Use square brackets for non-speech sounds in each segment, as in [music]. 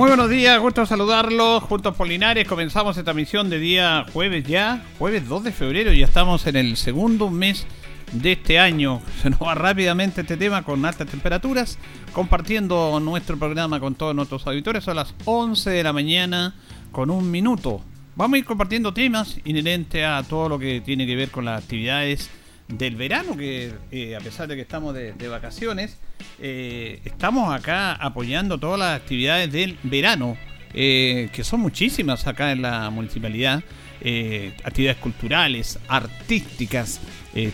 Muy buenos días, gusto saludarlos. Juntos Polinares, comenzamos esta misión de día jueves ya, jueves 2 de febrero, ya estamos en el segundo mes de este año. Se nos va rápidamente este tema con altas temperaturas, compartiendo nuestro programa con todos nuestros auditores a las 11 de la mañana con un minuto. Vamos a ir compartiendo temas inherentes a todo lo que tiene que ver con las actividades del verano, que eh, a pesar de que estamos de, vacaciones, eh, estamos acá apoyando todas las actividades del verano, eh, que son muchísimas acá en la municipalidad, actividades culturales, artísticas,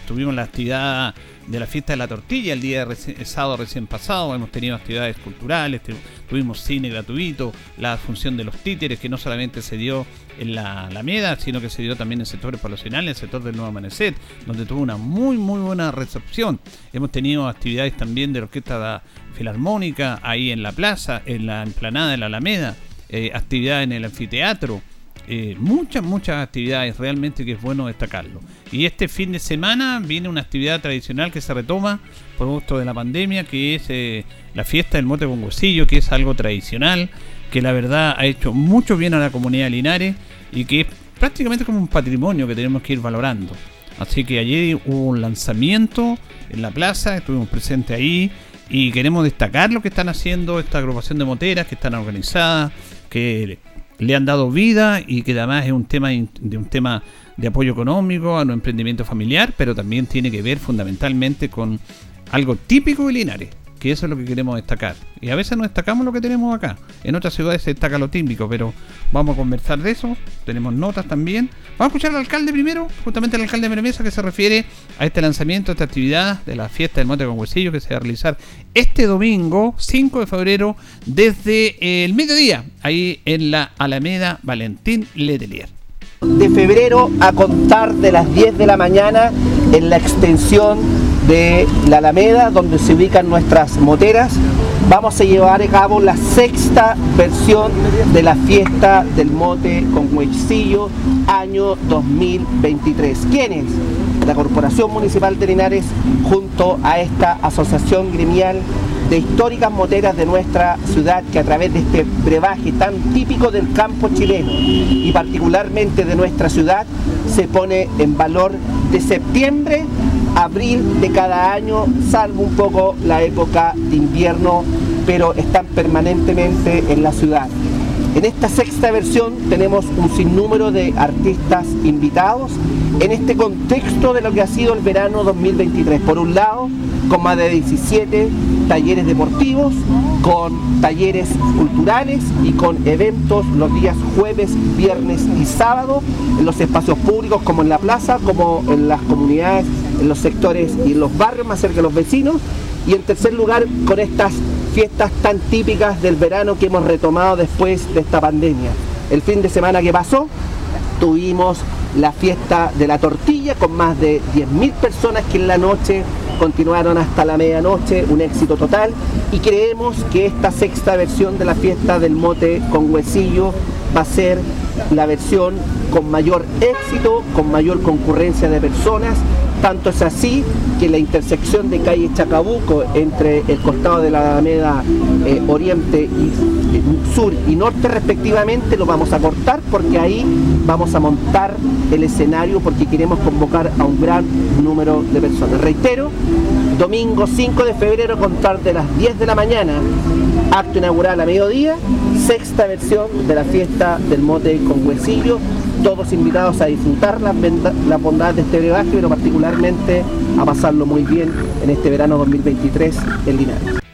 tuvimos la actividad de la fiesta de la tortilla el día de sábado recién pasado. Hemos tenido actividades culturales, tuvimos cine gratuito, la función de los títeres que no solamente se dio en la Alameda, sino que se dio también en sectores poblacionales, en el sector del Nuevo Amanecer, donde tuvo una muy muy buena recepción. Hemos tenido actividades también de la Orquesta Filarmónica ahí en la plaza, en la emplanada de la Alameda, eh, actividades en el anfiteatro. Eh, muchas, muchas actividades realmente que es bueno destacarlo. Y este fin de semana viene una actividad tradicional que se retoma por gusto de la pandemia, que es eh, la fiesta del mote con huesillo, que es algo tradicional, que la verdad ha hecho mucho bien a la comunidad de Linares y que es prácticamente como un patrimonio que tenemos que ir valorando. Así que ayer hubo un lanzamiento en la plaza, estuvimos presentes ahí y queremos destacar lo que están haciendo esta agrupación de moteras que están organizadas, que le han dado vida y que además es un tema de un tema de apoyo económico a nuestro emprendimiento familiar, pero también tiene que ver fundamentalmente con algo típico de Linares, que eso es lo que queremos destacar. Y a veces no destacamos lo que tenemos acá. En otras ciudades se destaca lo típico, pero vamos a conversar de eso. Tenemos notas también. Vamos a escuchar al alcalde primero, justamente el alcalde de que se refiere a este lanzamiento, a esta actividad de la fiesta del Monte con Huesillo, que se va a realizar este domingo, 5 de febrero, desde el mediodía, ahí en la Alameda Valentín Letelier de febrero a contar de las 10 de la mañana en la extensión de la Alameda, donde se ubican nuestras moteras, vamos a llevar a cabo la sexta versión de la fiesta del mote con huesillo año 2023. ¿Quiénes? La Corporación Municipal de Linares junto a esta asociación gremial de históricas moteras de nuestra ciudad que a través de este brebaje tan típico del campo chileno y particularmente de nuestra ciudad se pone en valor de septiembre abril de cada año, salvo un poco la época de invierno, pero están permanentemente en la ciudad. En esta sexta versión tenemos un sinnúmero de artistas invitados en este contexto de lo que ha sido el verano 2023. Por un lado, con más de 17 talleres deportivos, con talleres culturales y con eventos los días jueves, viernes y sábado en los espacios públicos como en la plaza, como en las comunidades, en los sectores y en los barrios más cerca de los vecinos. Y en tercer lugar, con estas fiestas tan típicas del verano que hemos retomado después de esta pandemia. El fin de semana que pasó tuvimos la fiesta de la tortilla con más de 10.000 personas que en la noche continuaron hasta la medianoche, un éxito total. Y creemos que esta sexta versión de la fiesta del mote con huesillo va a ser la versión con mayor éxito, con mayor concurrencia de personas tanto es así que la intersección de calle Chacabuco entre el costado de la Alameda eh, Oriente y eh, Sur y Norte respectivamente lo vamos a cortar porque ahí vamos a montar el escenario porque queremos convocar a un gran número de personas. Reitero, domingo 5 de febrero contar de las 10 de la mañana, acto inaugural a mediodía, sexta versión de la fiesta del mote con huesillo todos invitados a disfrutar las, la bondades de este brebaje, pero particularmente a pasarlo muy bien en este verano 2023 en Linares.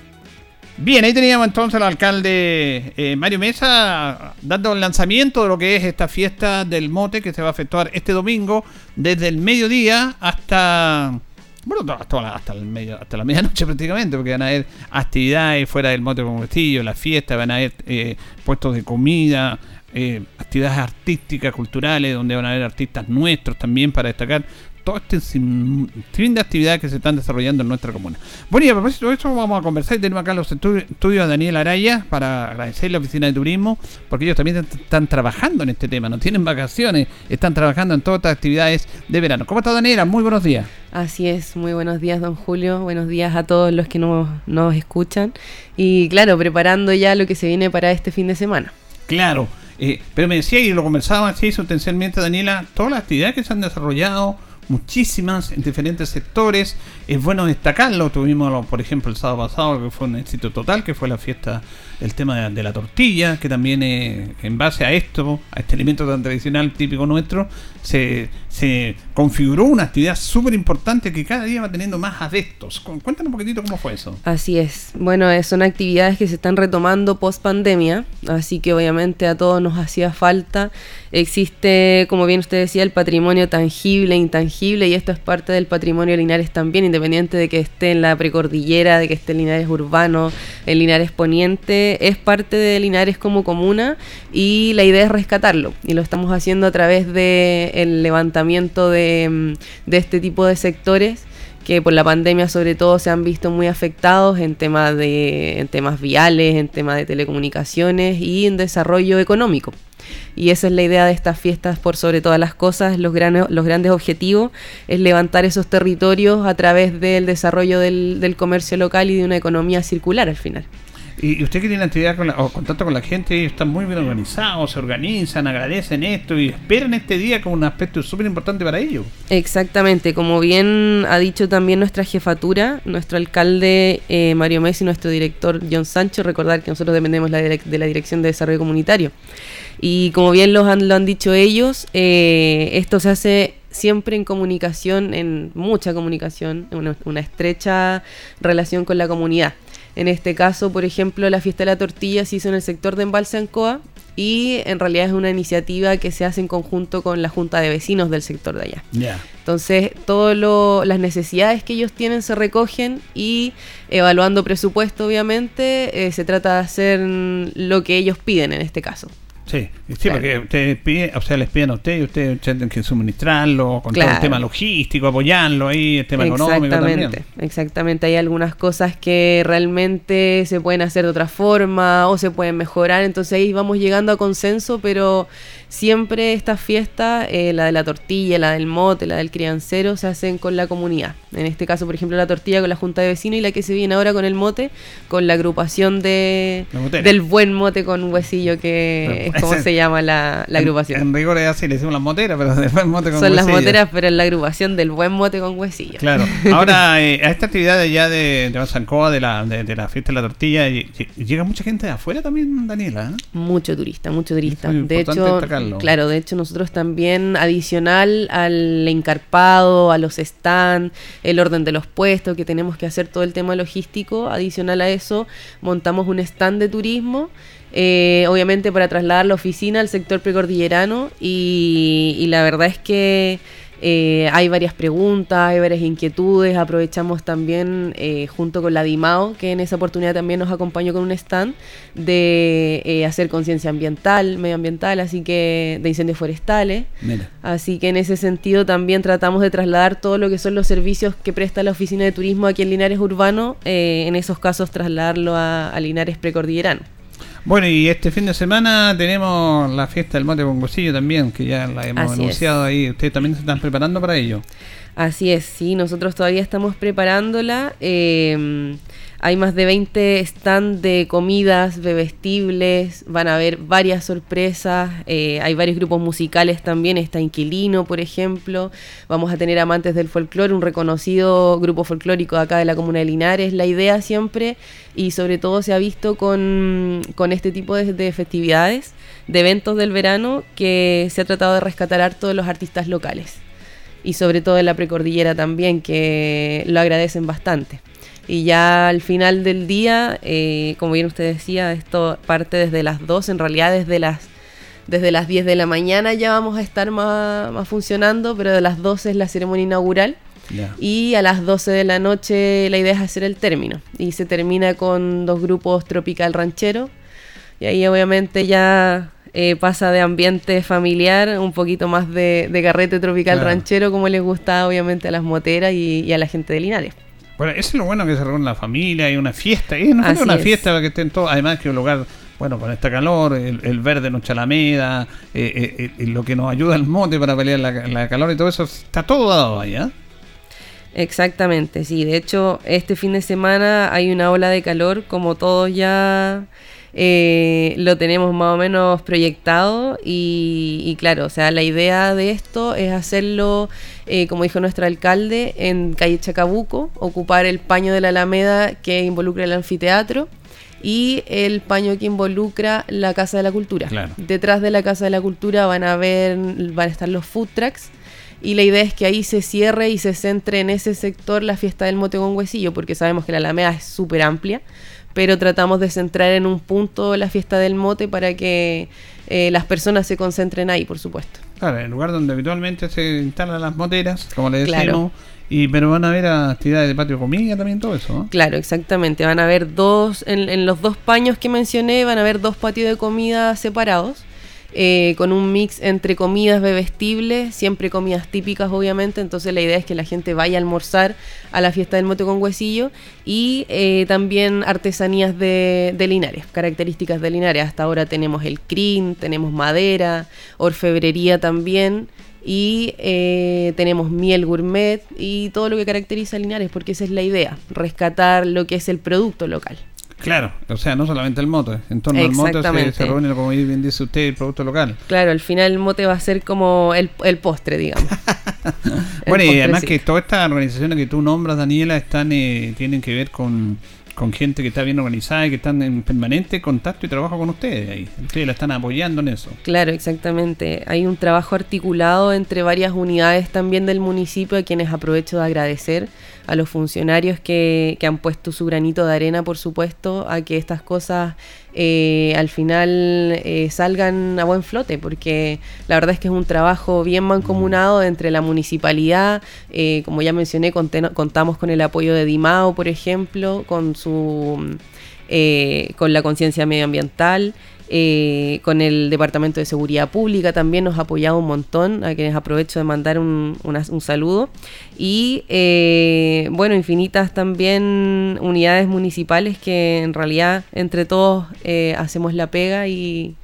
Bien, ahí teníamos entonces al alcalde eh, Mario Mesa dando el lanzamiento de lo que es esta fiesta del mote que se va a efectuar este domingo desde el mediodía hasta bueno, hasta, hasta, el medio, hasta la [laughs] medianoche prácticamente, porque van a haber actividades fuera del mote con vestillo, la fiesta, van a haber eh, puestos de comida, eh, actividades artísticas, culturales, donde van a haber artistas nuestros también para destacar todo este fin de actividades que se están desarrollando en nuestra comuna. Bueno, y a propósito de eso, vamos a conversar y tenemos acá los estudios a Daniel Araya para agradecer la oficina de turismo, porque ellos también están trabajando en este tema, no tienen vacaciones, están trabajando en todas estas actividades de verano. ¿Cómo está Daniela? Muy buenos días. Así es, muy buenos días, don Julio. Buenos días a todos los que nos, nos escuchan. Y claro, preparando ya lo que se viene para este fin de semana. Claro. Eh, pero me decía, y lo conversaba así sustancialmente, Daniela, todas las actividades que se han desarrollado, muchísimas en diferentes sectores. Es bueno destacarlo. Tuvimos, por ejemplo, el sábado pasado, que fue un éxito total, que fue la fiesta, el tema de, la tortilla, que también en base a esto, a este alimento tan tradicional típico nuestro, se, se configuró una actividad súper importante que cada día va teniendo más adeptos. Cuéntanos un poquitito cómo fue eso. Así es. Bueno, eh, son actividades que se están retomando post pandemia, así que obviamente a todos nos hacía falta. Existe, como bien usted decía, el patrimonio tangible e intangible, y esto es parte del patrimonio Linares también, independiente de que esté en la precordillera, de que esté en Linares urbano, en Linares poniente, es parte de Linares como comuna y la idea es rescatarlo. Y lo estamos haciendo a través de el levantamiento de, mm, de este tipo de sectores que por la pandemia sobre todo se han visto muy afectados en temas de en temas viales, en temas de telecomunicaciones y en desarrollo económico. Y esa es la idea de estas fiestas por sobre todas las cosas, los, los grandes objetivos es levantar esos territorios a través del desarrollo del, del comercio local y de una economía circular al final. Y usted que tiene actividad con o contacto con la gente, están muy bien organizados, se organizan, agradecen esto y esperan este día como un aspecto súper importante para ellos. Exactamente, como bien ha dicho también nuestra jefatura, nuestro alcalde eh, Mario Messi, nuestro director John Sancho, recordar que nosotros dependemos de la Dirección de Desarrollo Comunitario. Y como bien lo han, lo han dicho ellos, eh, esto se hace siempre en comunicación, en mucha comunicación, una, una estrecha relación con la comunidad. En este caso, por ejemplo, la fiesta de la tortilla se hizo en el sector de Embalse Ancoa y en realidad es una iniciativa que se hace en conjunto con la Junta de Vecinos del sector de allá. Entonces, todas las necesidades que ellos tienen se recogen y evaluando presupuesto, obviamente, eh, se trata de hacer lo que ellos piden en este caso. Sí, sí porque ustedes piden, o sea, les piden a ustedes y ustedes tienen que suministrarlo, con todo el tema logístico, apoyarlo ahí, el tema económico también. Exactamente, hay algunas cosas que realmente se pueden hacer de otra forma o se pueden mejorar, entonces ahí vamos llegando a consenso, pero siempre estas fiestas, eh, la de la tortilla, la del mote, la del criancero, se hacen con la comunidad. En este caso, por ejemplo, la tortilla con la Junta de Vecinos y la que se viene ahora con el mote, con la agrupación de del buen mote con huesillo, que es como se llama la, agrupación. En, rigor es así, le decimos las moteras, pero [laughs] del buen mote con Son las moteras, pero en la agrupación del buen mote con huesillo. Claro. [laughs] Ahora, eh, a esta actividad ya de, de Sancoa, de la, de, la fiesta de la tortilla, llega mucha gente de afuera también, Daniela. ¿eh? Mucho turista, mucho turista. De hecho, Claro, de hecho nosotros también adicional al encarpado, a los stands, el orden de los puestos, que tenemos que hacer todo el tema logístico, adicional a eso montamos un stand de turismo eh, obviamente para trasladar la oficina al sector precordillerano y, y la verdad es que eh, hay varias preguntas, hay varias inquietudes. Aprovechamos también, eh, junto con la DIMAO, que en esa oportunidad también nos acompañó con un stand, de eh, hacer conciencia ambiental, medioambiental, así que de incendios forestales. Así que en ese sentido también tratamos de trasladar todo lo que son los servicios que presta la oficina de turismo aquí en Linares Urbano, en esos casos trasladarlo a, a Linares Precordillerano. Bueno, y este fin de semana tenemos la fiesta del mote Huesillo también, que ya la hemos anunciado ahí. ¿Ustedes también se están preparando para ello? Así es, sí, nosotros todavía estamos preparándola. Eh, hay más de 20 stands de comidas, bebestibles, van a haber varias sorpresas, eh, hay varios grupos musicales también, está Inquilino, por ejemplo, vamos a tener Amantes del Folclore, un reconocido grupo folclórico acá de la comuna de Linares. La idea siempre, y sobre todo se ha visto con, este tipo de, festividades, de eventos del verano, que se ha tratado de rescatar a todos los artistas locales. Y sobre todo en la precordillera también, que lo agradecen bastante. Y ya al final del día, eh, como bien usted decía, esto parte desde las 2, en realidad desde las desde las 10 de la mañana ya vamos a estar más, funcionando, pero de las 12 es la ceremonia inaugural. Y a las 12 de la noche la idea es hacer el término. Y se termina con dos grupos tropical ranchero. Y ahí obviamente ya eh, pasa de ambiente familiar, un poquito más de, de carrete tropical Claro. ranchero, como les gusta obviamente a las moteras y, y a la gente de Linares. Bueno, eso es lo bueno que se reúne la familia, hay una fiesta, y no una es. fiesta para que estén todos, además que un lugar, bueno, con esta calor, el, el verde en nuestra alameda, eh, eh, eh, lo que nos ayuda el mote para pelear la, la calor y todo eso, está todo dado ahí, ¿ah? Exactamente, sí. De hecho, este fin de semana hay una ola de calor, como todos ya eh, lo tenemos más o menos proyectado. Y, y claro, o sea, la idea de esto es hacerlo, eh, como dijo nuestro alcalde, en calle Chacabuco, ocupar el paño de la Alameda que involucra el anfiteatro. Y el paño que involucra la Casa de la Cultura. Claro. Detrás de la Casa de la Cultura van a ver, van a estar los food trucks y la idea es que ahí se cierre y se centre en ese sector la fiesta del mote con huesillo, porque sabemos que la Alameda es súper amplia, pero tratamos de centrar en un punto la fiesta del mote para que eh, las personas se concentren ahí, por supuesto. Claro, el lugar donde habitualmente se instalan las moteras, como le decimos, Claro. y pero van a haber actividades de patio comida también, todo eso, ¿no? Claro, exactamente. Van a haber dos, en, en los dos paños que mencioné, van a haber dos patios de comida separados. Eh, con un mix entre comidas bebestibles, siempre comidas típicas obviamente, entonces la idea es que la gente vaya a almorzar a la fiesta del mote con huesillo y eh, también artesanías de, Linares, características de Linares. Hasta ahora tenemos el crin, tenemos madera, orfebrería también y eh, tenemos miel gourmet y todo lo que caracteriza a Linares, porque esa es la idea, rescatar lo que es el producto local. Claro, o sea, no solamente el mote, en torno al mote se, se reúne, como bien dice usted, el producto local. Claro, al final el mote va a ser como el, el postre, digamos. [laughs] Bueno, y además que todas estas organizaciones que tú nombras, Daniela, están eh, tienen que ver con, con gente que está bien organizada y que están en permanente contacto y trabajo con ustedes ahí. Ustedes la están apoyando en eso. Claro, exactamente. Hay un trabajo articulado entre varias unidades también del municipio, a quienes aprovecho de agradecer a los funcionarios que, que han puesto su granito de arena, por supuesto, a que estas cosas eh, al final eh, salgan a buen flote, porque la verdad es que es un trabajo bien mancomunado entre la municipalidad, eh, como ya mencioné, contamos con el apoyo de Dimao, por ejemplo, con su eh, con la conciencia medioambiental, eh, con el Departamento de Seguridad Pública también nos ha apoyado un montón, a quienes aprovecho de mandar un, un saludo. Y eh, bueno, infinitas también unidades municipales que en realidad entre todos eh, hacemos la pega y,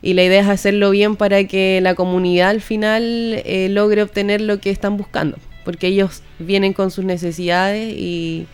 y la idea es hacerlo bien para que la comunidad al final eh, logre obtener lo que están buscando, porque ellos vienen con sus necesidades y,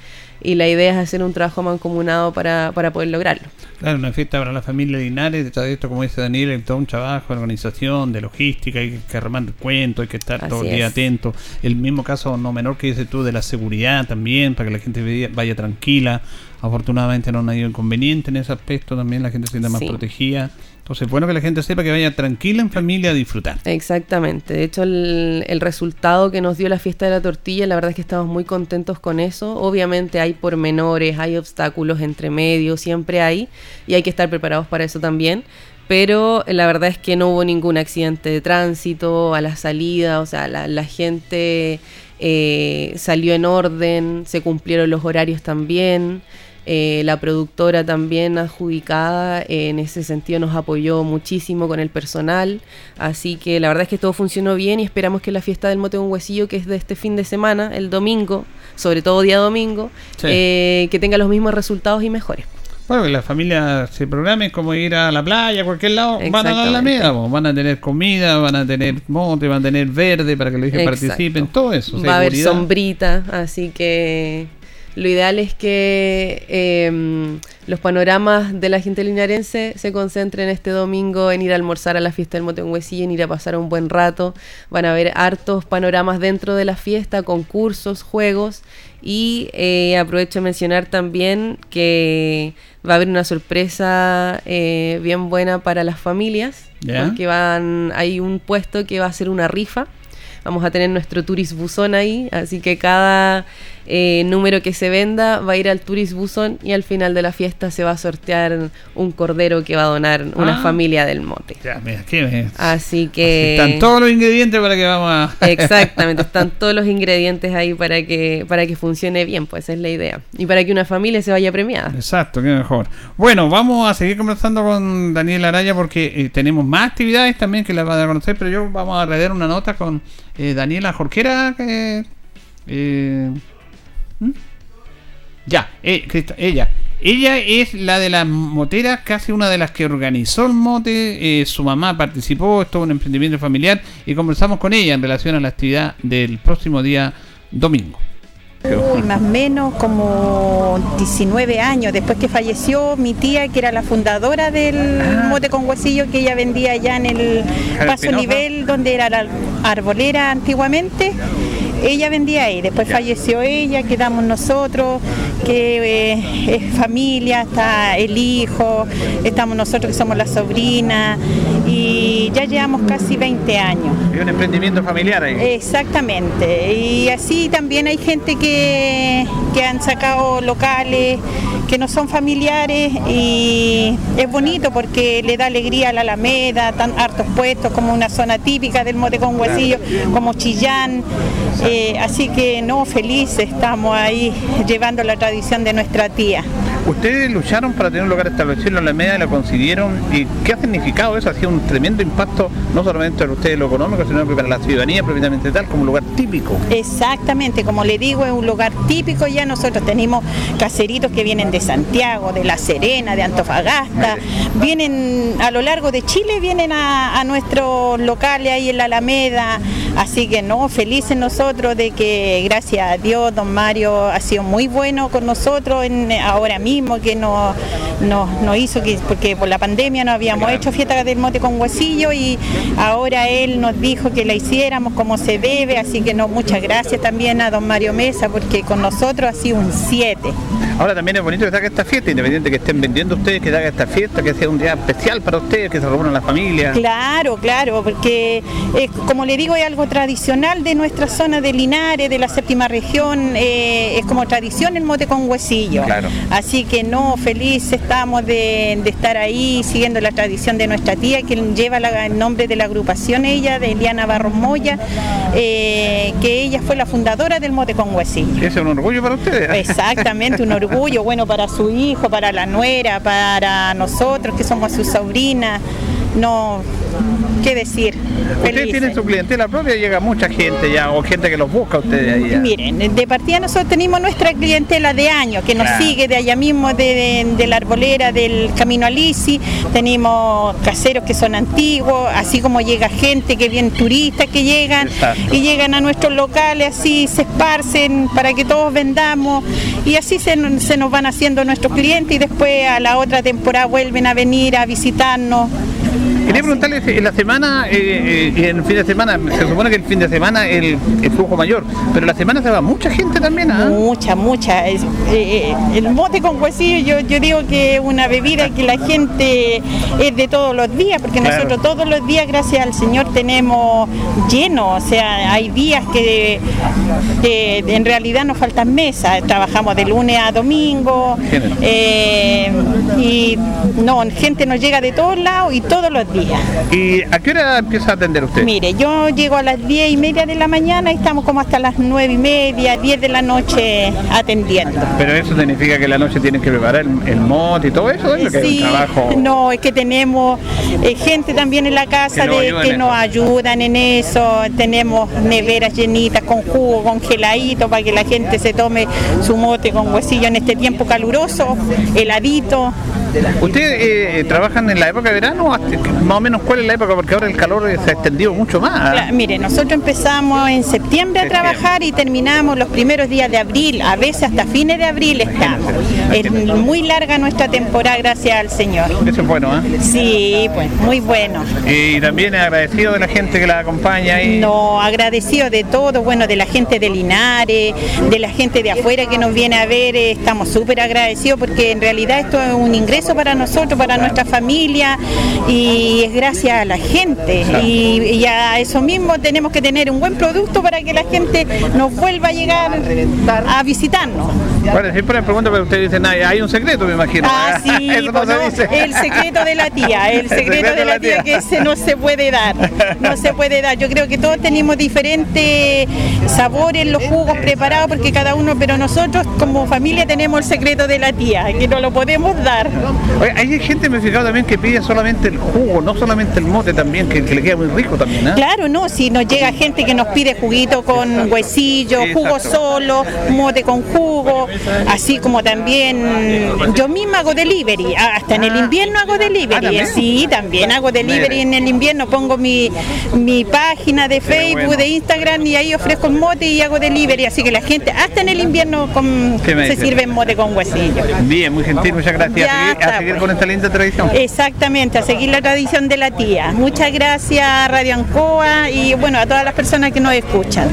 y la idea es hacer un trabajo mancomunado para, para poder lograrlo. Claro, una fiesta para la familia Linares, detrás de esto, como dice Daniel, hay todo un trabajo de organización, de logística, hay que armar el cuento, hay que estar todo el día es. atento. El mismo caso no menor que dices tú de la seguridad también, para que la gente vaya, tranquila. Afortunadamente no ha habido inconveniente en ese aspecto, también la gente se siente más Sí. protegida. Entonces, bueno que la gente sepa que vaya tranquila en familia a disfrutar. Exactamente. De hecho, el, resultado que nos dio la fiesta de la tortilla, la verdad es que estamos muy contentos con eso. Obviamente hay pormenores, hay obstáculos entre medio, siempre hay, y hay que estar preparados para eso también. Pero la verdad es que no hubo ningún accidente de tránsito a la salida, o sea, la, la gente eh, salió en orden, se cumplieron los horarios también. Eh, la productora también adjudicada eh, en ese sentido nos apoyó muchísimo con el personal. Así que la verdad es que todo funcionó bien y esperamos que la fiesta del mote con huesillo, que es de este fin de semana, el domingo, sobre todo día domingo, Sí. eh, que tenga los mismos resultados y mejores. Bueno, que la familia se programe como ir a la playa, a cualquier lado, van a la Exactamente. Alameda, po. van a tener comida, van a tener mote, van a tener verde para que los hijos participen, todo eso. Va a haber sombrita, así que lo ideal es que eh, los panoramas de la gente linarense se concentren este domingo en ir a almorzar a la fiesta del Mote en Huesillo, en ir a pasar un buen rato. Van a haber hartos panoramas dentro de la fiesta, concursos, juegos. Y eh, aprovecho de mencionar también que va a haber una sorpresa eh, bien buena para las familias, porque van, hay un puesto que va a ser una rifa. Vamos a tener nuestro Turis Buzón ahí, así que cada eh, número que se venda va a ir al Turis Buzón y al final de la fiesta se va a sortear un cordero que va a donar una Ah. familia del mote. Ya, mira, ¿qué? Así que... Están todos los ingredientes para que vamos a... [laughs] Exactamente, están todos los ingredientes ahí para que, para que funcione bien, pues esa es la idea. Y para que una familia se vaya premiada. Exacto, qué mejor. Bueno, vamos a seguir conversando con Daniel Araya porque eh, tenemos más actividades también que las van a conocer, pero yo vamos a leer una nota con eh, Daniela Jorquera. que, eh, ¿hmm? Ya, eh, ella. Ella es la de las moteras, casi una de las que organizó el mote. eh, su mamá participó, esto es un emprendimiento familiar y conversamos con ella en relación a la actividad del próximo día domingo. Uy, más o menos como 19 años después que falleció mi tía, que era la fundadora del mote con huesillo, que ella vendía allá en el paso nivel donde era la arbolera antiguamente. Ella vendía ahí, después falleció ella, quedamos nosotros, que eh, es familia, está el hijo, estamos nosotros que somos la sobrina y ya llevamos casi 20 años. Es un emprendimiento familiar ahí. Exactamente. Y así también hay gente que, que han sacado locales que no son familiares y es bonito porque le da alegría a la Alameda, tan hartos puestos como una zona típica del mote con huesillo, como Chillán. Eh, así que no, felices estamos ahí llevando la tradición de nuestra tía. Ustedes lucharon para tener un lugar establecido en la Alameda y lo consiguieron. ¿Y qué ha significado eso? Ha sido un tremendo impacto, no solamente para ustedes lo económico, sino que para la ciudadanía propiamente tal, como un lugar típico. Exactamente, como le digo, es un lugar típico ya. Nosotros tenemos caseritos que vienen de Santiago, de La Serena, de Antofagasta. Vienen a lo largo de Chile, vienen a, a nuestros locales ahí en la Alameda. Así que no, felices nosotros de que gracias a Dios, don Mario ha sido muy bueno con nosotros en, ahora mismo, que nos, nos, nos hizo que, porque por la pandemia no habíamos hecho fiesta del mote con huesillo y ahora él nos dijo que la hiciéramos como se debe, así que no, muchas gracias también a don Mario Mesa porque con nosotros ha sido un 7. Ahora también es bonito que se haga esta fiesta, independiente que estén vendiendo ustedes, que se haga esta fiesta, que sea un día especial para ustedes, que se reúnan las familias. Claro, claro, porque eh, como le digo es algo tradicional de nuestra zona de Linares, de la séptima región, eh, es como tradición el mote con huesillo. Claro. Así que no, feliz estamos de, de estar ahí siguiendo la tradición de nuestra tía, que lleva la- el nombre de la agrupación ella, de Eliana Barros Moya, eh, que ella fue la fundadora del mote con huesillo. Es un orgullo para ustedes. Exactamente, un orgullo, bueno, para su hijo, para la nuera, para nosotros que somos sus sobrinas. No, qué decir. Ustedes tienen su clientela propia, llega mucha gente ya, o gente que los busca a ustedes ahí. ya. Miren, de partida nosotros tenemos nuestra clientela de años que nos Claro. sigue de allá mismo, de, de- de la arbolera, del camino a Lisi. Tenemos caseros que son antiguos, así como llega gente que viene, turistas que llegan Exacto. y llegan a nuestros locales, así se esparcen para que todos vendamos y así se, se nos van haciendo nuestros clientes y después a la otra temporada vuelven a venir a visitarnos. Quería preguntarle, en la semana, eh, eh, en el fin de semana, se supone que el fin de semana el, el flujo mayor, pero la semana se va mucha gente también, ¿ah? Mucha, mucha. Es- eh, eh, el mote con huesillo, yo, yo digo que es una bebida que la gente es de todos los días, porque Claro. nosotros todos los días, gracias al Señor, tenemos lleno. O sea, hay días que, que en realidad nos faltan mesas. Trabajamos de lunes a domingo. Y no, gente nos llega de todos lados y todos los días. ¿Y a qué hora empieza a atender usted? Mire, yo llego a las 10 y media de la mañana y estamos como hasta las 9 y media, 10 de la noche atendiendo. Pero eso significa que la noche tienen que preparar el, el mote y todo eso, ¿es lo que es un Sí, trabajo? no, es que tenemos eh, gente también en la casa Que nos de, ayudan que en nos eso. ayudan en eso. Tenemos neveras llenitas con jugo congeladito para que la gente se tome su mote con huesillo en este tiempo caluroso, heladito. ¿Ustedes eh, trabajan en la época de verano? Más o menos, ¿cuál es la época? Porque ahora el calor eh, se ha extendido mucho más. Cla- Mire, nosotros empezamos en septiembre a trabajar y terminamos los primeros días de abril, a veces hasta fines de abril estamos. Es muy larga nuestra temporada, gracias al Señor. Eso es bueno, ¿ah? Sí, pues muy bueno. Y también agradecido de la gente que la acompaña y No, agradecido de todo, bueno, de la gente de Linares, de la gente de afuera que nos viene a ver, eh, estamos súper agradecidos porque en realidad esto es un ingreso maravilloso para nosotros, para nuestra familia y es gracias a la gente. Y, y a eso mismo tenemos que tener un buen producto para que la gente nos vuelva a llegar a visitarnos. Bueno, siempre me pregunto, pero ustedes dicen, "Ay, hay un secreto, me imagino. Ah, sí, [laughs] Eso no pues se dice. el secreto de la tía, el [laughs] secreto de la tía que ese no se puede dar, no se puede dar. Yo creo que todos tenemos diferentes sabores, los jugos preparados, porque cada uno, pero nosotros como familia tenemos el secreto de la tía, que no lo podemos dar. Oye, hay gente, me he fijado también, que pide solamente el jugo, no solamente el mote también, que, que le queda muy rico también, ¿ah? Claro, no, si nos llega gente que nos pide juguito con huesillo, jugo solo, mote con jugo, así como también yo misma hago delivery, ah, hasta en el invierno hago Ah, delivery, ¿también? sí, también hago delivery en el invierno, pongo mi, mi página de Facebook, bueno. de Instagram y ahí ofrezco el mote y hago delivery, así que la gente hasta en el invierno con- ¿Qué me se sirve mote con huesillo. Bien, muy gentil, muchas gracias. Ya a seguir, a está, seguir pues. con esta linda tradición. Exactamente, a seguir la tradición de la tía. Muchas gracias Radio Ancoa y bueno, a todas las personas que nos escuchan.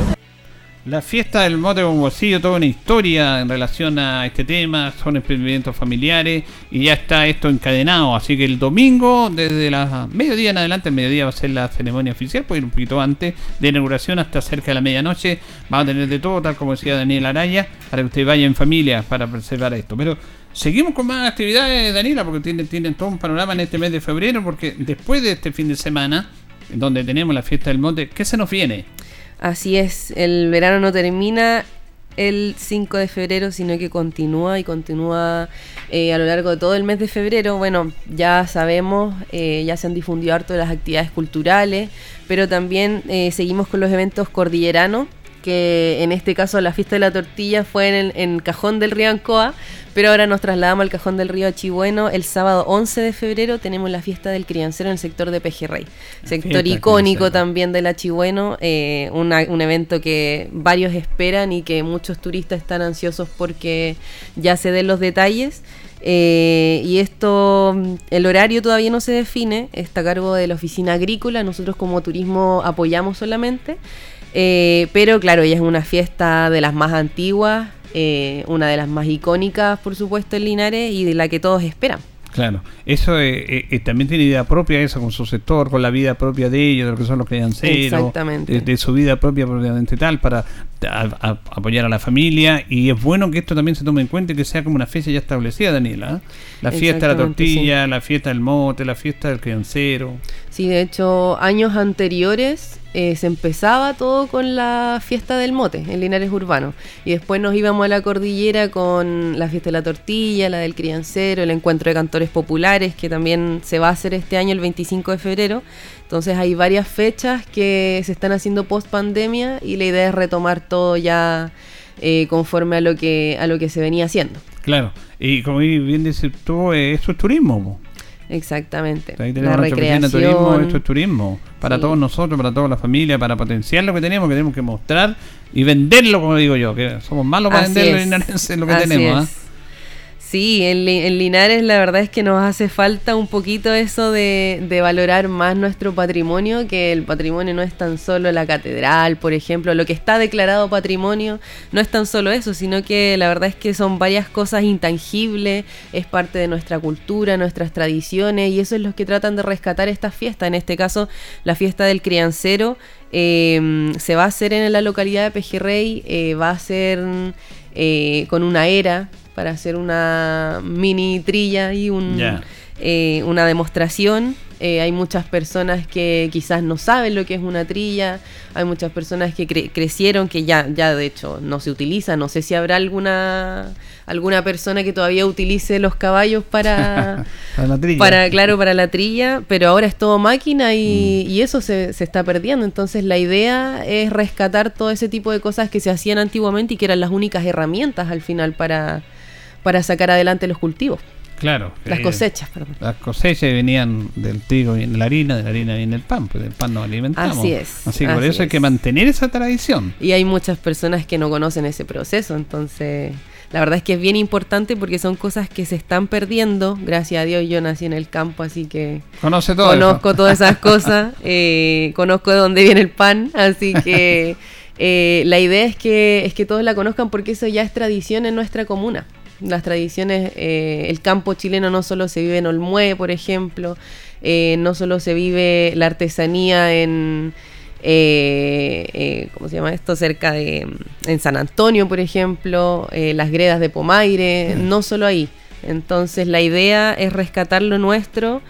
La fiesta del mote con bolsillo, toda una historia en relación a este tema, son emprendimientos familiares y ya está esto encadenado. Así que el domingo, desde la mediodía en adelante, el mediodía va a ser la ceremonia oficial, puede ir un poquito antes de inauguración hasta cerca de la medianoche. Vamos a tener de todo, tal como decía Daniel Araya, para que usted vaya en familia para preservar esto. Pero seguimos con más actividades, Daniela, porque tienen, tienen todo un panorama en este mes de febrero, porque después de este fin de semana, donde tenemos la fiesta del monte, ¿qué se nos viene? Así es, el verano no termina el 5 de febrero, sino que continúa y continúa eh, a lo largo de todo el mes de febrero. Bueno, ya sabemos, eh, ya se han difundido harto las actividades culturales, pero también eh, seguimos con los eventos cordilleranos, que en este caso la fiesta de la tortilla fue en, el- en Cajón del Río Ancoa, pero ahora nos trasladamos al Cajón del Río Chibueno. El sábado 11 de febrero tenemos la fiesta del criancero en el sector de Pejerrey, sector icónico también de la Chibueno, eh, una- un evento que varios esperan y que muchos turistas están ansiosos porque ya se den los detalles. Eh, y esto, el horario todavía no se define, está a cargo de la oficina agrícola, nosotros como turismo apoyamos solamente, Eh, pero claro, ella es una fiesta de las más antiguas, eh, una de las más icónicas, por supuesto, en Linares y de la que todos esperan. Claro, eso eh, eh, eh, también tiene idea propia, eso con su sector, con la vida propia de ellos, de lo que son los crianceros, Exactamente. de, de su vida propia propiamente tal, para a- a- apoyar a la familia. Y es bueno que esto también se tome en cuenta y que sea como una fecha ya establecida, Daniela. ¿eh? La fiesta de la tortilla, la fiesta del mote, la fiesta del criancero. Sí, de hecho, años anteriores eh, se empezaba todo con la fiesta del mote en Linares Urbano. Y después nos íbamos a la cordillera con la fiesta de la tortilla, la del criancero, el encuentro de cantores populares, que también se va a hacer este año el 25 de febrero. Entonces hay varias fechas que se están haciendo post pandemia y la idea es retomar todo ya eh, conforme a lo que a lo que se venía haciendo. Claro, y como bien dices tú, eh, esto es turismo. Exactamente. Ahí tenemos la de turismo, recreación. esto es turismo. Para Sí. todos nosotros, para toda la familia, para potenciar lo que tenemos, que tenemos que mostrar y venderlo, como digo yo, que somos malos para Así venderlo es. linarense, [laughs] lo que Así tenemos. es. ¿ah? Sí, en, Li- en Linares la verdad es que nos hace falta un poquito eso de, de valorar más nuestro patrimonio, que el patrimonio no es tan solo la catedral, por ejemplo, lo que está declarado patrimonio no es tan solo eso, sino que la verdad es que son varias cosas intangibles, es parte de nuestra cultura, nuestras tradiciones, y eso es lo que tratan de rescatar esta fiesta, en este caso la fiesta del criancero. eh, se va a hacer en la localidad de Pejerrey, eh, va a ser eh, con una era para hacer una mini trilla y un, eh, una demostración. Eh, hay muchas personas que quizás no saben lo que es una trilla, hay muchas personas que cre- crecieron que ya, ya de hecho no se utiliza. No sé si habrá alguna alguna persona que todavía utilice los caballos para, [laughs] Para la trilla. para, claro, para la trilla, pero ahora es todo máquina Mm. y, y eso se, se está perdiendo. Entonces la idea es rescatar todo ese tipo de cosas que se hacían antiguamente y que eran las únicas herramientas al final para, para sacar adelante los cultivos, Claro. las eh, cosechas, perdón. Las cosechas venían del trigo y la harina, de la harina viene el pan, pues del pan nos alimentamos. Así es, Así que por eso hay que mantener esa tradición. Y hay muchas personas que no conocen ese proceso, entonces la verdad es que es bien importante porque son cosas que se están perdiendo. Gracias a Dios yo nací en el campo, así que Conoce todo. conozco eso. todas esas [laughs] cosas, eh, conozco de dónde viene el pan, así que [laughs] eh, la idea es que, es que todos la conozcan porque eso ya es tradición en nuestra comuna. Las tradiciones, eh, el campo chileno no solo se vive en Olmué, por ejemplo, eh, no solo se vive la artesanía en, ¿cómo se llama esto? Cerca de, en San Antonio, por ejemplo, las gredas de Pomaire, no solo ahí. Entonces la idea es rescatar lo nuestro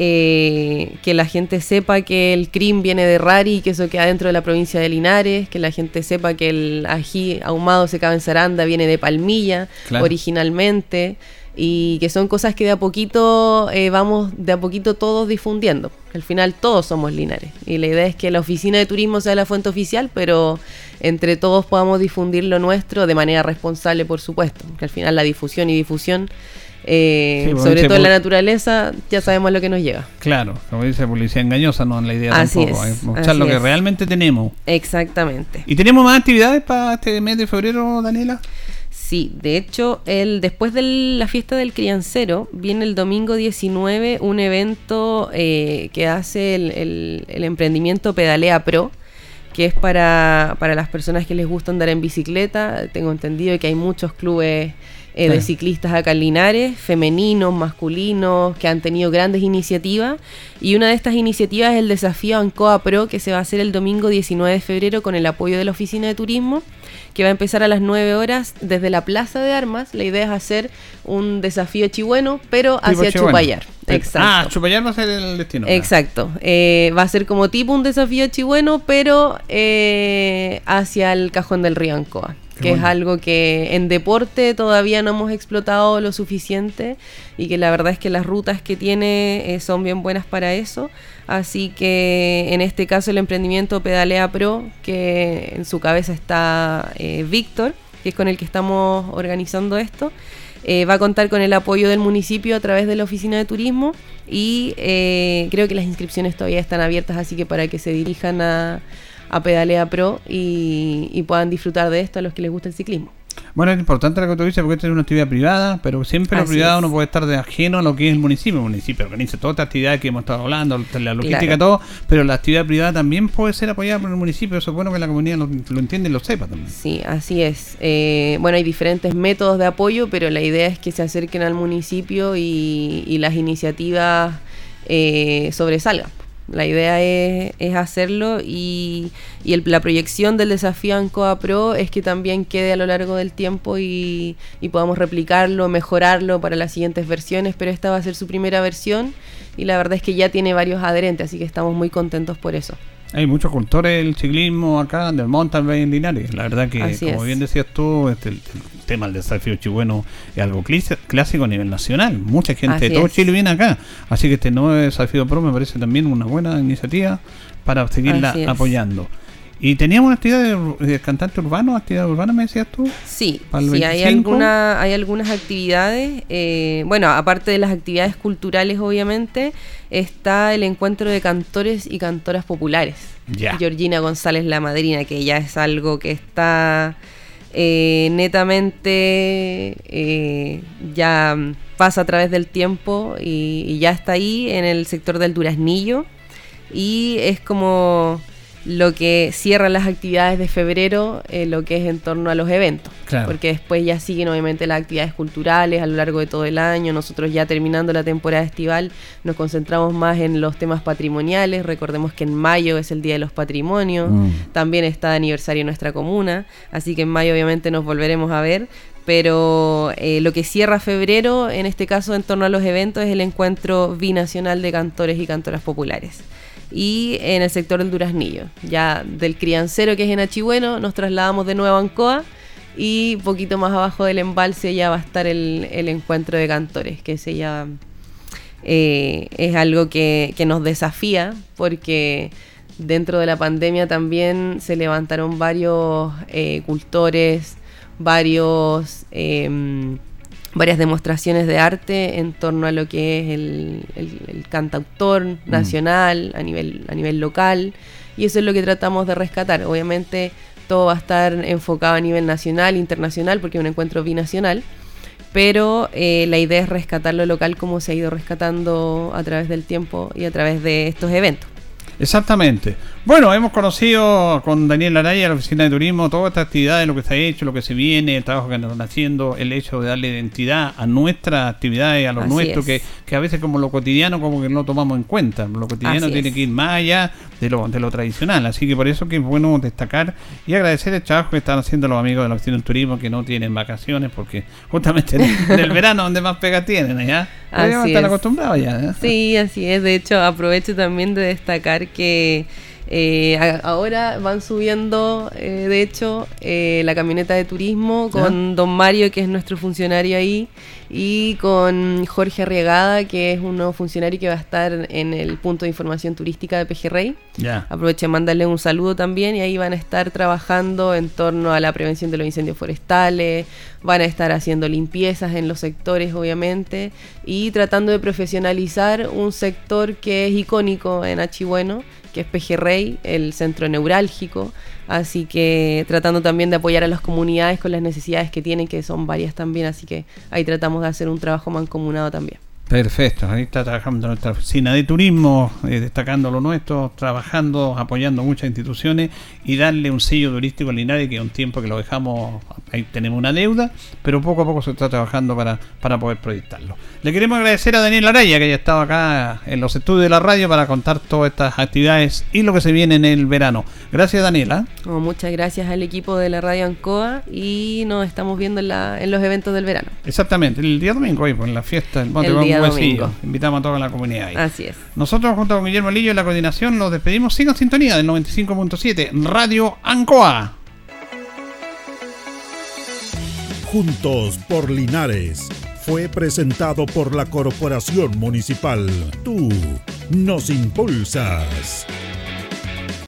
eh, que la gente sepa que el CRIM viene de Rari y que eso queda dentro de la provincia de Linares, que la gente sepa que el ají ahumado secado en Saranda viene de Palmilla originalmente y que son cosas que de a poquito eh, vamos de a poquito todos difundiendo. Al final todos somos Linares y la idea es que la oficina de turismo sea la fuente oficial, pero entre todos podamos difundir lo nuestro de manera responsable, por supuesto, que al final la difusión y difusión eh, pues, sobre todo en la naturaleza, ya sabemos lo que nos llega. Claro, como dice policía engañosa, no es la idea así tampoco, es, mostrar lo que realmente tenemos. Exactamente. ¿Y tenemos más actividades para este mes de febrero, Daniela? Sí, de hecho, el, después de la fiesta del criancero, viene el domingo 19 un evento eh, que hace el, el, emprendimiento Pedalea Pro, que es para, para las personas que les gusta andar en bicicleta. Tengo entendido que hay muchos clubes eh, de ciclistas acá en Linares, femeninos, masculinos, que han tenido grandes iniciativas. Y una de estas iniciativas es el desafío Ancoa Pro, que se va a hacer el domingo 19 de febrero con el apoyo de la Oficina de Turismo, que va a empezar a las 9 horas desde la Plaza de Armas. La idea es hacer un desafío chihueno, pero hacia Chupayar. Exacto. Ah, Chupayar va a ser el destino. Exacto. Eh, va a ser como tipo un desafío chihueno, pero eh, hacia el cajón del río Ancoa que es algo que en deporte todavía no hemos explotado lo suficiente y que la verdad es que las rutas que tiene eh, son bien buenas para eso. Así que en este caso el emprendimiento Pedalea Pro, que en su cabeza está eh, Víctor, que es con el que estamos organizando esto. Eh, va a contar con el apoyo del municipio a través de la oficina de turismo y creo que las inscripciones todavía están abiertas, así que para que se dirijan a, a Pedalea Pro y, puedan disfrutar de esto a los que les gusta el ciclismo. Bueno, es importante lo que tú dices porque esta es una actividad privada, pero siempre lo privado no puede estar de ajeno a lo que es el municipio. El municipio organiza toda esta actividad que hemos estado hablando, la logística, todo, pero la actividad privada también puede ser apoyada por el municipio. Eso es bueno que la comunidad lo, entienda y lo sepa también. Sí, así es. Eh, bueno, hay diferentes métodos de apoyo, pero la idea es que se acerquen al municipio y, las iniciativas eh, sobresalgan. La idea es, es hacerlo y, y la proyección del desafío ANCOA Pro es que también quede a lo largo del tiempo y, y podamos replicarlo, mejorarlo para las siguientes versiones, pero esta va a ser su primera versión y la verdad es que ya tiene varios adherentes, así que estamos muy contentos por eso. Hay muchos cultores del ciclismo acá, del mountain bike en Linares. La verdad que, como bien decías tú, este, el, tema del desafío chihueno es algo clásico a nivel nacional. Mucha gente de todo Chile viene acá. Así que este nuevo desafío pro me parece también una buena iniciativa para seguirla apoyando. ¿Y teníamos actividad de, cantante urbano, actividad urbana, me decías tú? Sí, sí hay, alguna, hay algunas actividades. Eh, bueno, aparte de las actividades culturales, obviamente, está el encuentro de cantores y cantoras populares. Georgina González, la madrina, que ya es algo que está eh, netamente eh, ya pasa a través del tiempo y, y ya está ahí en el sector del Duraznillo. Y es como lo que cierra las actividades de febrero, eh, lo que es en torno a los eventos. Porque después ya siguen obviamente las actividades culturales a lo largo de todo el año. Nosotros ya terminando la temporada estival nos concentramos más en los temas patrimoniales. Recordemos que en mayo es el Día de los Patrimonios. Mm. También está de aniversario nuestra comuna. Así que en mayo obviamente nos volveremos a ver pero eh, lo que cierra febrero, en este caso en torno a los eventos, es el encuentro binacional de cantores y cantoras populares y en el sector del Duraznillo. Ya del criancero que es en Achihueno nos trasladamos de nuevo a Ancoa y poquito más abajo del embalse ya va a estar el, encuentro de cantores, que se ya eh, es algo que, nos desafía porque dentro de la pandemia también se levantaron varios eh, cultores, varios... Em, varias demostraciones de arte en torno a lo que es el, cantautor mm. nacional a nivel, a nivel local y eso es lo que tratamos de rescatar. Obviamente todo va a estar enfocado a nivel nacional, internacional, porque es un encuentro binacional, pero eh, la idea es rescatar lo local como se ha ido rescatando a través del tiempo y a través de estos eventos. Exactamente. Bueno, hemos conocido con Daniel Araya, la Oficina de Turismo, toda esta actividad, lo que se ha hecho, lo que se viene, el trabajo que están haciendo, el hecho de darle identidad a nuestras actividades, a lo nuestro, que, que, a veces como lo cotidiano como que no tomamos en cuenta. Lo cotidiano tiene que ir más allá de lo, de lo tradicional. Así que por eso que es bueno destacar y agradecer el trabajo que están haciendo los amigos de la Oficina de Turismo que no tienen vacaciones, porque justamente en el verano donde más pega tienen, ¿ya? están acostumbrados ya. ¿eh? Sí, así es. De hecho, aprovecho también de destacar que eh, ahora van subiendo, eh, de hecho, eh, la camioneta de turismo con don Mario, que es nuestro funcionario ahí, y con Jorge Arriagada, que es un nuevo funcionario que va a estar en el punto de información turística de Pejerrey. Ya. Aproveché de mandarle un saludo también y ahí van a estar trabajando en torno a la prevención de los incendios forestales, van a estar haciendo limpiezas en los sectores, obviamente, y tratando de profesionalizar un sector que es icónico en Achibueno que es Pejerrey, el centro neurálgico. Así que tratando también de apoyar a las comunidades con las necesidades que tienen, que son varias también. Así que ahí tratamos de hacer un trabajo mancomunado también. Perfecto, ahí está trabajando nuestra oficina de turismo, eh, destacando lo nuestro, trabajando, apoyando muchas instituciones y darle un sello turístico a Linares, que es un tiempo que lo dejamos, ahí tenemos una deuda, pero poco a poco se está trabajando para, para poder proyectarlo. Le queremos agradecer a Daniel Araya, que haya estado acá en los estudios de la radio para contar todas estas actividades y lo que se viene en el verano. Gracias, Daniela. Oh, muchas gracias al equipo de la radio Ancoa y nos estamos viendo en, la, en los eventos del verano. Exactamente, el día domingo, ahí, pues, en la fiesta del Monte Invitamos a toda la comunidad ahí. Así es. Nosotros, junto con Guillermo Lillo en la coordinación, nos despedimos. Sigan sintonía del 95.7 Radio Ancoa. Juntos por Linares fue presentado por la Corporación Municipal. Tú nos impulsas.